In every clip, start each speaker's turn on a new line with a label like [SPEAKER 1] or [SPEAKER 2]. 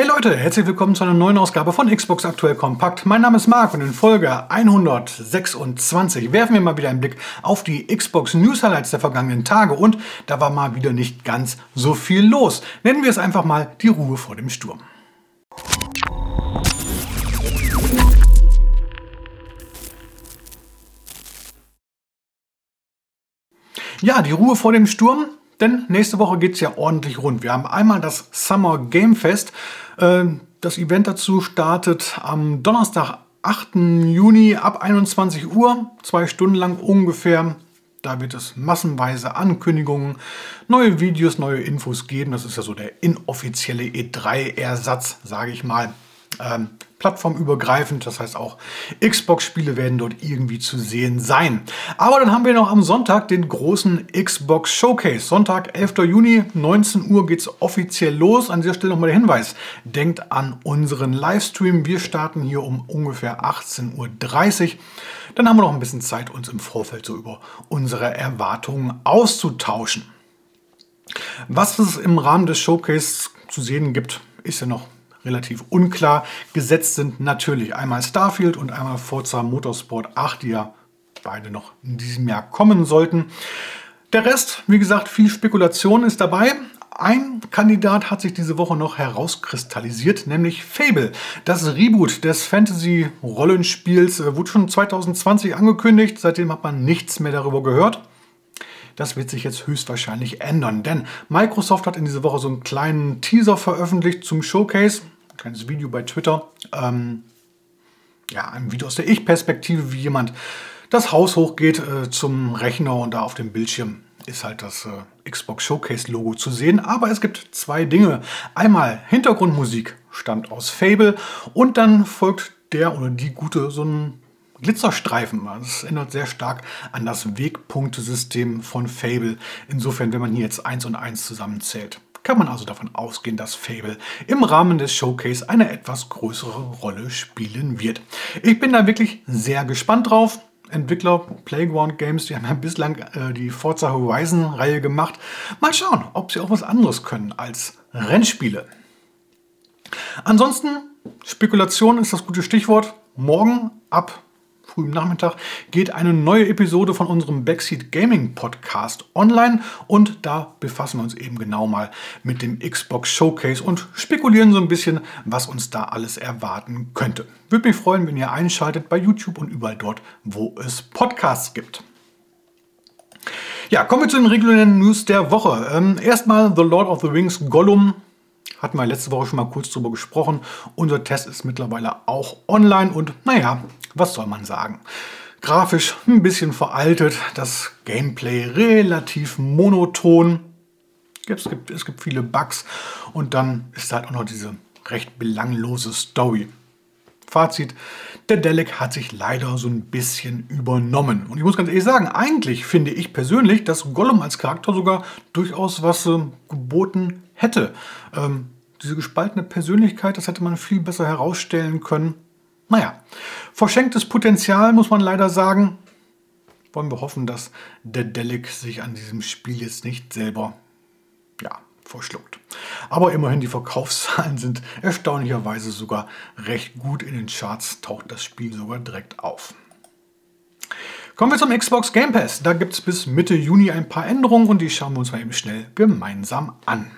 [SPEAKER 1] Hey Leute, herzlich willkommen zu einer neuen Ausgabe von Xbox Aktuell Kompakt. Mein Name ist Marc und in Folge 126 werfen wir mal wieder einen Blick auf die Xbox News Highlights der vergangenen Tage und da war mal wieder nicht ganz so viel los. Nennen wir es einfach mal die Ruhe vor dem Sturm. Ja, die Ruhe vor dem Sturm, denn nächste Woche geht es ja ordentlich rund. Wir haben einmal das Summer Game Fest. Äh, das Event dazu startet am Donnerstag, 8. Juni ab 21 Uhr, zwei Stunden lang ungefähr. Da wird es massenweise Ankündigungen, neue Videos, neue Infos geben. Das ist ja so der inoffizielle E3-Ersatz, sage ich mal ähm, plattformübergreifend. Das heißt auch Xbox-Spiele werden dort irgendwie zu sehen sein. Aber dann haben wir noch am Sonntag den großen Xbox Showcase. Sonntag, 11. Juni, 19 Uhr geht es offiziell los. An dieser Stelle nochmal der Hinweis. Denkt an unseren Livestream. Wir starten hier um ungefähr 18.30 Uhr. Dann haben wir noch ein bisschen Zeit, uns im Vorfeld so über unsere Erwartungen auszutauschen. Was es im Rahmen des Showcase zu sehen gibt, ist ja noch relativ unklar. Gesetzt sind natürlich einmal Starfield und einmal Forza Motorsport 8, die ja beide noch in diesem Jahr kommen sollten. Der Rest, wie gesagt, viel Spekulation ist dabei. Ein Kandidat hat sich diese Woche noch herauskristallisiert, nämlich Fable. Das Reboot des Fantasy-Rollenspiels äh, wurde schon 2020 angekündigt. Seitdem hat man nichts mehr darüber gehört. Das wird sich jetzt höchstwahrscheinlich ändern, denn Microsoft hat in dieser Woche so einen kleinen Teaser veröffentlicht zum Showcase. Ein kleines Video bei Twitter. Ähm, ja, ein Video aus der Ich-Perspektive, wie jemand das Haus hochgeht äh, zum Rechner und da auf dem Bildschirm ist halt das äh, Xbox Showcase Logo zu sehen. Aber es gibt zwei Dinge. Einmal Hintergrundmusik stammt aus Fable und dann folgt der oder die gute so ein Glitzerstreifen. Das ändert sehr stark an das Wegpunktesystem von Fable. Insofern, wenn man hier jetzt 1 und 1 zusammenzählt, kann man also davon ausgehen, dass Fable im Rahmen des Showcase eine etwas größere Rolle spielen wird. Ich bin da wirklich sehr gespannt drauf. Entwickler Playground Games, die haben ja bislang äh, die Forza Horizon Reihe gemacht. Mal schauen, ob sie auch was anderes können als Rennspiele. Ansonsten, Spekulation ist das gute Stichwort. Morgen ab frühen Nachmittag geht eine neue Episode von unserem Backseat Gaming Podcast online und da befassen wir uns eben genau mal mit dem Xbox Showcase und spekulieren so ein bisschen, was uns da alles erwarten könnte. Würde mich freuen, wenn ihr einschaltet bei YouTube und überall dort, wo es Podcasts gibt. Ja, kommen wir zu den regulären News der Woche. Ähm, erstmal The Lord of the Rings Gollum hatten wir letzte Woche schon mal kurz drüber gesprochen. Unser Test ist mittlerweile auch online und naja, was soll man sagen? Grafisch ein bisschen veraltet, das Gameplay relativ monoton. Es gibt, es gibt viele Bugs und dann ist halt auch noch diese recht belanglose Story. Fazit, der Delic hat sich leider so ein bisschen übernommen. Und ich muss ganz ehrlich sagen, eigentlich finde ich persönlich, dass Gollum als Charakter sogar durchaus was äh, geboten hätte. Ähm, diese gespaltene Persönlichkeit, das hätte man viel besser herausstellen können. Naja, verschenktes Potenzial muss man leider sagen. Wollen wir hoffen, dass der Delic sich an diesem Spiel jetzt nicht selber ja, verschluckt. Aber immerhin, die Verkaufszahlen sind erstaunlicherweise sogar recht gut. In den Charts taucht das Spiel sogar direkt auf. Kommen wir zum Xbox Game Pass. Da gibt es bis Mitte Juni ein paar Änderungen und die schauen wir uns mal eben schnell gemeinsam an.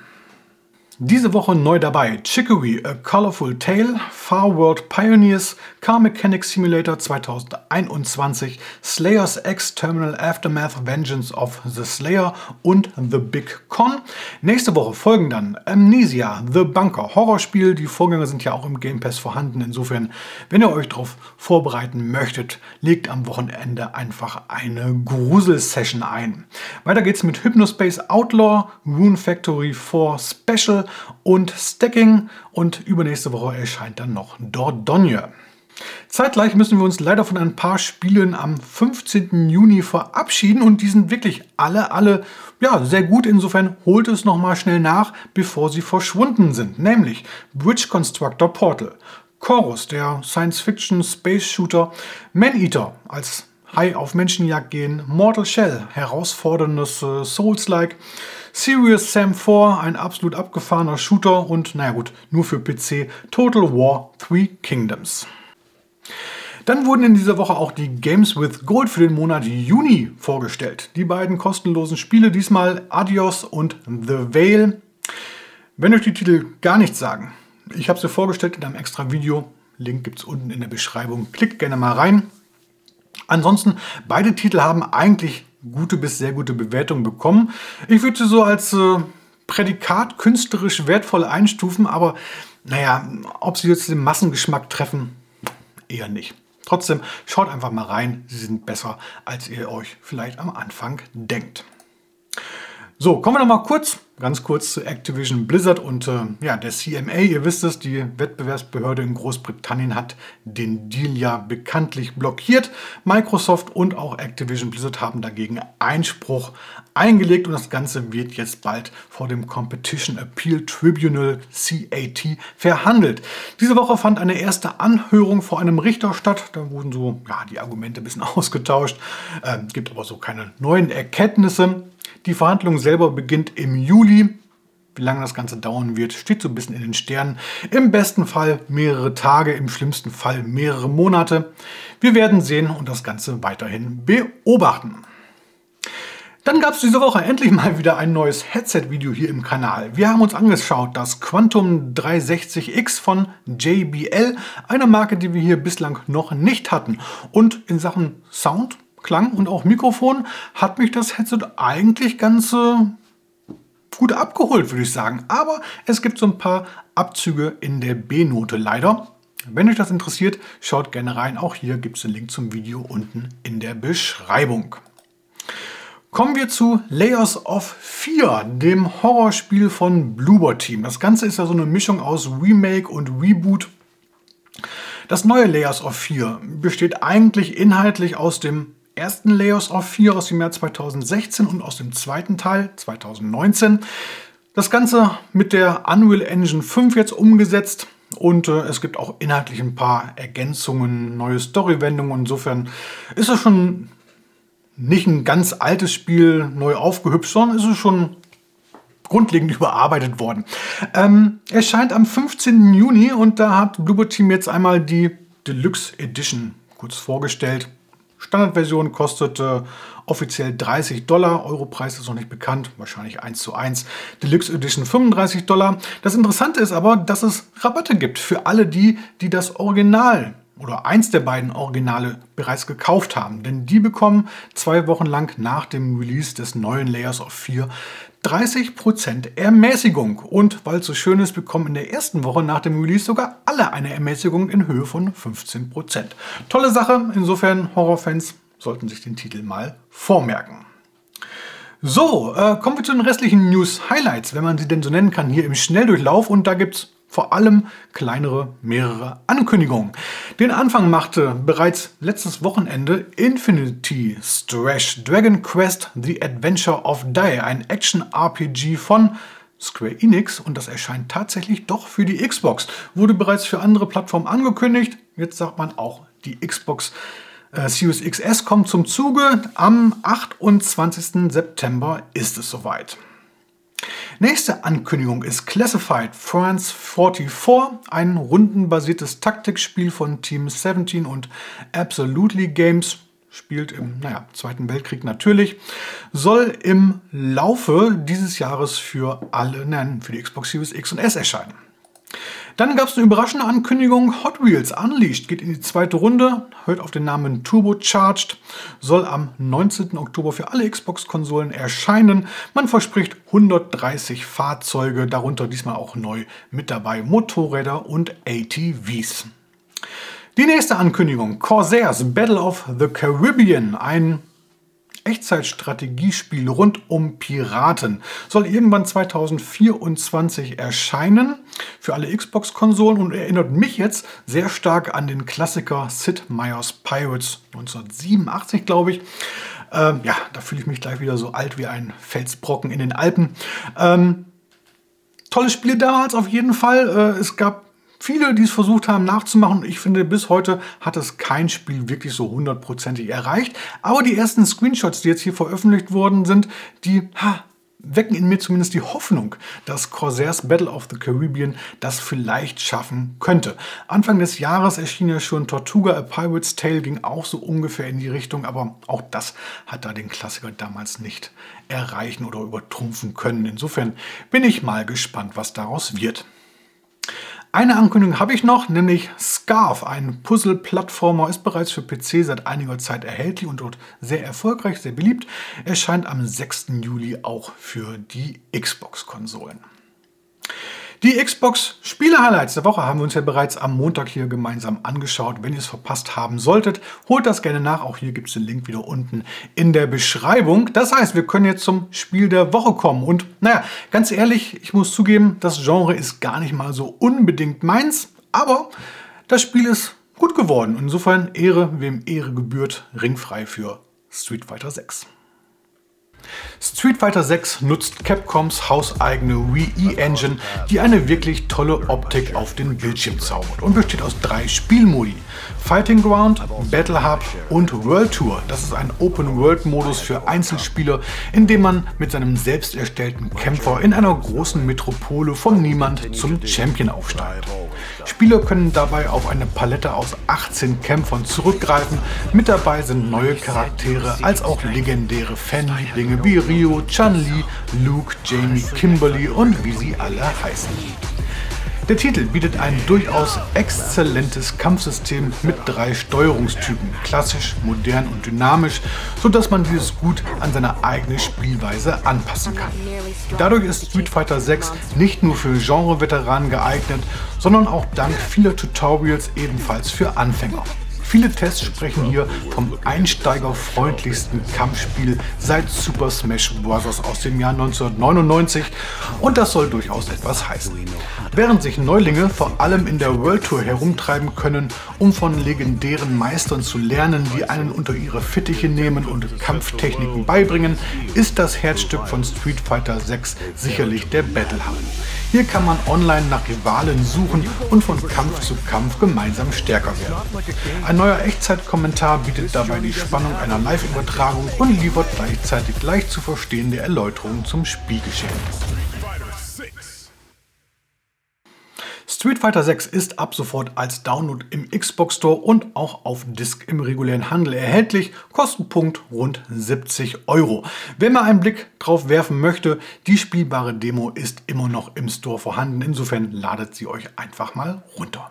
[SPEAKER 1] Diese Woche neu dabei Chicory, A Colorful Tale, Far World Pioneers, Car Mechanic Simulator 2021, Slayers X Terminal Aftermath Vengeance of the Slayer und The Big Con. Nächste Woche folgen dann Amnesia, The Bunker, Horrorspiel. Die Vorgänger sind ja auch im Game Pass vorhanden. Insofern, wenn ihr euch darauf vorbereiten möchtet, legt am Wochenende einfach eine Grusel-Session ein. Weiter geht's mit Hypnospace Outlaw, Rune Factory 4 Special, und Stacking und übernächste Woche erscheint dann noch Dordogne. Zeitgleich müssen wir uns leider von ein paar Spielen am 15. Juni verabschieden und die sind wirklich alle, alle ja, sehr gut. Insofern holt es nochmal schnell nach, bevor sie verschwunden sind. Nämlich Bridge Constructor Portal, Chorus, der Science-Fiction-Space-Shooter, Man-Eater als Hai auf Menschenjagd gehen, Mortal Shell, herausforderndes äh, Souls-like, Serious Sam 4, ein absolut abgefahrener Shooter und naja gut, nur für PC, Total War 3 Kingdoms. Dann wurden in dieser Woche auch die Games with Gold für den Monat Juni vorgestellt. Die beiden kostenlosen Spiele, diesmal Adios und The Veil. Wenn euch die Titel gar nichts sagen, ich habe sie vorgestellt in einem extra Video. Link gibt es unten in der Beschreibung. Klickt gerne mal rein. Ansonsten, beide Titel haben eigentlich gute bis sehr gute Bewertungen bekommen. Ich würde sie so als äh, Prädikat künstlerisch wertvoll einstufen, aber naja, ob sie jetzt den Massengeschmack treffen, eher nicht. Trotzdem, schaut einfach mal rein. Sie sind besser, als ihr euch vielleicht am Anfang denkt. So, kommen wir noch mal kurz, ganz kurz zu Activision Blizzard und äh, ja, der CMA. Ihr wisst es, die Wettbewerbsbehörde in Großbritannien hat den Deal ja bekanntlich blockiert. Microsoft und auch Activision Blizzard haben dagegen Einspruch eingelegt und das Ganze wird jetzt bald vor dem Competition Appeal Tribunal CAT verhandelt. Diese Woche fand eine erste Anhörung vor einem Richter statt. Da wurden so ja, die Argumente ein bisschen ausgetauscht. Äh, gibt aber so keine neuen Erkenntnisse. Die Verhandlung selber beginnt im Juli. Wie lange das Ganze dauern wird, steht so ein bisschen in den Sternen. Im besten Fall mehrere Tage, im schlimmsten Fall mehrere Monate. Wir werden sehen und das Ganze weiterhin beobachten. Dann gab es diese Woche endlich mal wieder ein neues Headset-Video hier im Kanal. Wir haben uns angeschaut das Quantum 360X von JBL, eine Marke, die wir hier bislang noch nicht hatten. Und in Sachen Sound Klang und auch Mikrofon hat mich das Headset eigentlich ganz äh, gut abgeholt, würde ich sagen. Aber es gibt so ein paar Abzüge in der B-Note leider. Wenn euch das interessiert, schaut gerne rein. Auch hier gibt es den Link zum Video unten in der Beschreibung. Kommen wir zu Layers of Fear, dem Horrorspiel von Bluebird Team. Das Ganze ist ja so eine Mischung aus Remake und Reboot. Das neue Layers of Fear besteht eigentlich inhaltlich aus dem ersten Layers of 4 aus dem Jahr 2016 und aus dem zweiten Teil 2019. Das Ganze mit der Unreal Engine 5 jetzt umgesetzt und äh, es gibt auch inhaltlich ein paar Ergänzungen, neue Storywendungen. Insofern ist es schon nicht ein ganz altes Spiel neu aufgehübscht, sondern ist es schon grundlegend überarbeitet worden. Ähm, erscheint am 15. Juni und da hat Bluebird Team jetzt einmal die Deluxe Edition kurz vorgestellt. Standardversion kostet äh, offiziell 30 Dollar. Europreis ist noch nicht bekannt, wahrscheinlich 1 zu 1. Deluxe Edition 35 Dollar. Das Interessante ist aber, dass es Rabatte gibt für alle die, die das Original oder eins der beiden Originale bereits gekauft haben. Denn die bekommen zwei Wochen lang nach dem Release des neuen Layers of 4 30% Ermäßigung. Und weil es so schön ist, bekommen in der ersten Woche nach dem Release sogar alle eine Ermäßigung in Höhe von 15%. Tolle Sache, insofern Horrorfans sollten sich den Titel mal vormerken. So, äh, kommen wir zu den restlichen News-Highlights, wenn man sie denn so nennen kann, hier im Schnelldurchlauf. Und da gibt es vor allem kleinere, mehrere Ankündigungen. Den Anfang machte bereits letztes Wochenende Infinity Strash Dragon Quest The Adventure of Die, ein Action-RPG von Square Enix und das erscheint tatsächlich doch für die Xbox. Wurde bereits für andere Plattformen angekündigt. Jetzt sagt man auch, die Xbox äh, Series XS kommt zum Zuge. Am 28. September ist es soweit. Nächste Ankündigung ist Classified France 44, ein rundenbasiertes Taktikspiel von Team 17 und Absolutely Games. Spielt im naja, Zweiten Weltkrieg natürlich. Soll im Laufe dieses Jahres für alle, nein, für die Xbox Series X und S erscheinen. Dann gab es eine überraschende Ankündigung. Hot Wheels Unleashed geht in die zweite Runde, hört auf den Namen Turbocharged, soll am 19. Oktober für alle Xbox-Konsolen erscheinen. Man verspricht 130 Fahrzeuge, darunter diesmal auch neu mit dabei Motorräder und ATVs. Die nächste Ankündigung, Corsairs Battle of the Caribbean, ein Echtzeitstrategiespiel rund um Piraten. Soll irgendwann 2024 erscheinen für alle Xbox-Konsolen und erinnert mich jetzt sehr stark an den Klassiker Sid Meier's Pirates 1987, glaube ich. Ähm, ja, da fühle ich mich gleich wieder so alt wie ein Felsbrocken in den Alpen. Ähm, tolles Spiel damals auf jeden Fall. Äh, es gab viele, die es versucht haben nachzumachen. Ich finde, bis heute hat es kein Spiel wirklich so hundertprozentig erreicht. Aber die ersten Screenshots, die jetzt hier veröffentlicht worden sind, die ha, wecken in mir zumindest die Hoffnung, dass Corsairs Battle of the Caribbean das vielleicht schaffen könnte. Anfang des Jahres erschien ja schon Tortuga A Pirate's Tale, ging auch so ungefähr in die Richtung, aber auch das hat da den Klassiker damals nicht erreichen oder übertrumpfen können. Insofern bin ich mal gespannt, was daraus wird. Eine Ankündigung habe ich noch, nämlich Scarf, ein Puzzle-Plattformer, ist bereits für PC seit einiger Zeit erhältlich und dort sehr erfolgreich, sehr beliebt. Erscheint am 6. Juli auch für die Xbox-Konsolen. Die Xbox Spiele-Highlights der Woche haben wir uns ja bereits am Montag hier gemeinsam angeschaut. Wenn ihr es verpasst haben solltet, holt das gerne nach. Auch hier gibt es den Link wieder unten in der Beschreibung. Das heißt, wir können jetzt zum Spiel der Woche kommen. Und naja, ganz ehrlich, ich muss zugeben, das Genre ist gar nicht mal so unbedingt meins. Aber das Spiel ist gut geworden. Insofern Ehre, wem Ehre gebührt, ringfrei für Street Fighter 6. Street Fighter 6 nutzt Capcoms hauseigene Wii Engine, die eine wirklich tolle Optik auf den Bildschirm zaubert und besteht aus drei Spielmodi. Fighting Ground, Battle Hub und World Tour. Das ist ein Open-World-Modus für Einzelspieler, in dem man mit seinem selbst erstellten Kämpfer in einer großen Metropole vom Niemand zum Champion aufsteigt. Spieler können dabei auf eine Palette aus 18 Kämpfern zurückgreifen. Mit dabei sind neue Charaktere als auch legendäre Fanlieblinge wie Ryo, Chun-Li, Luke, Jamie, Kimberly und wie sie alle heißen. Der Titel bietet ein durchaus exzellentes Kampfsystem mit drei Steuerungstypen, klassisch, modern und dynamisch, sodass man dieses gut an seine eigene Spielweise anpassen kann. Dadurch ist Street Fighter 6 nicht nur für Genre-Veteranen geeignet, sondern auch dank vieler Tutorials ebenfalls für Anfänger. Viele Tests sprechen hier vom einsteigerfreundlichsten Kampfspiel seit Super Smash Bros. aus dem Jahr 1999 und das soll durchaus etwas heißen. Während sich Neulinge vor allem in der World Tour herumtreiben können, um von legendären Meistern zu lernen, die einen unter ihre Fittiche nehmen und Kampftechniken beibringen, ist das Herzstück von Street Fighter 6 sicherlich der Battle Hub. Hier kann man online nach Rivalen suchen und von Kampf zu Kampf gemeinsam stärker werden. Ein neuer Echtzeitkommentar bietet dabei die Spannung einer Live-Übertragung und liefert gleichzeitig leicht zu verstehende Erläuterungen zum Spielgeschehen. Street Fighter 6 ist ab sofort als Download im Xbox Store und auch auf Disk im regulären Handel erhältlich. Kostenpunkt rund 70 Euro. Wenn man einen Blick drauf werfen möchte, die spielbare Demo ist immer noch im Store vorhanden. Insofern ladet sie euch einfach mal runter.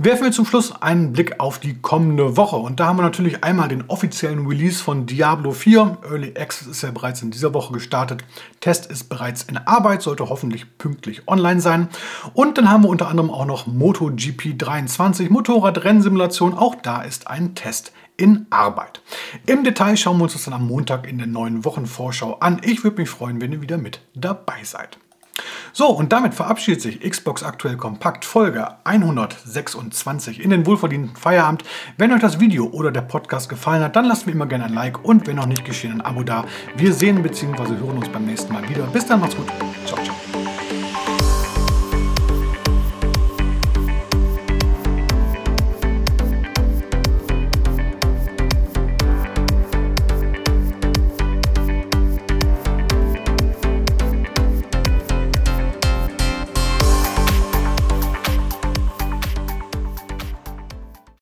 [SPEAKER 1] Werfen wir zum Schluss einen Blick auf die kommende Woche. Und da haben wir natürlich einmal den offiziellen Release von Diablo 4. Early Access ist ja bereits in dieser Woche gestartet. Test ist bereits in Arbeit, sollte hoffentlich pünktlich online sein. Und dann haben wir unter anderem auch noch MotoGP 23, Motorradrennsimulation. Auch da ist ein Test in Arbeit. Im Detail schauen wir uns das dann am Montag in der neuen Wochenvorschau an. Ich würde mich freuen, wenn ihr wieder mit dabei seid. So, und damit verabschiedet sich Xbox Aktuell Kompakt Folge 126 in den wohlverdienten Feierabend. Wenn euch das Video oder der Podcast gefallen hat, dann lasst mir immer gerne ein Like und wenn noch nicht geschehen, ein Abo da. Wir sehen bzw. hören uns beim nächsten Mal wieder. Bis dann, macht's gut. Ciao, ciao.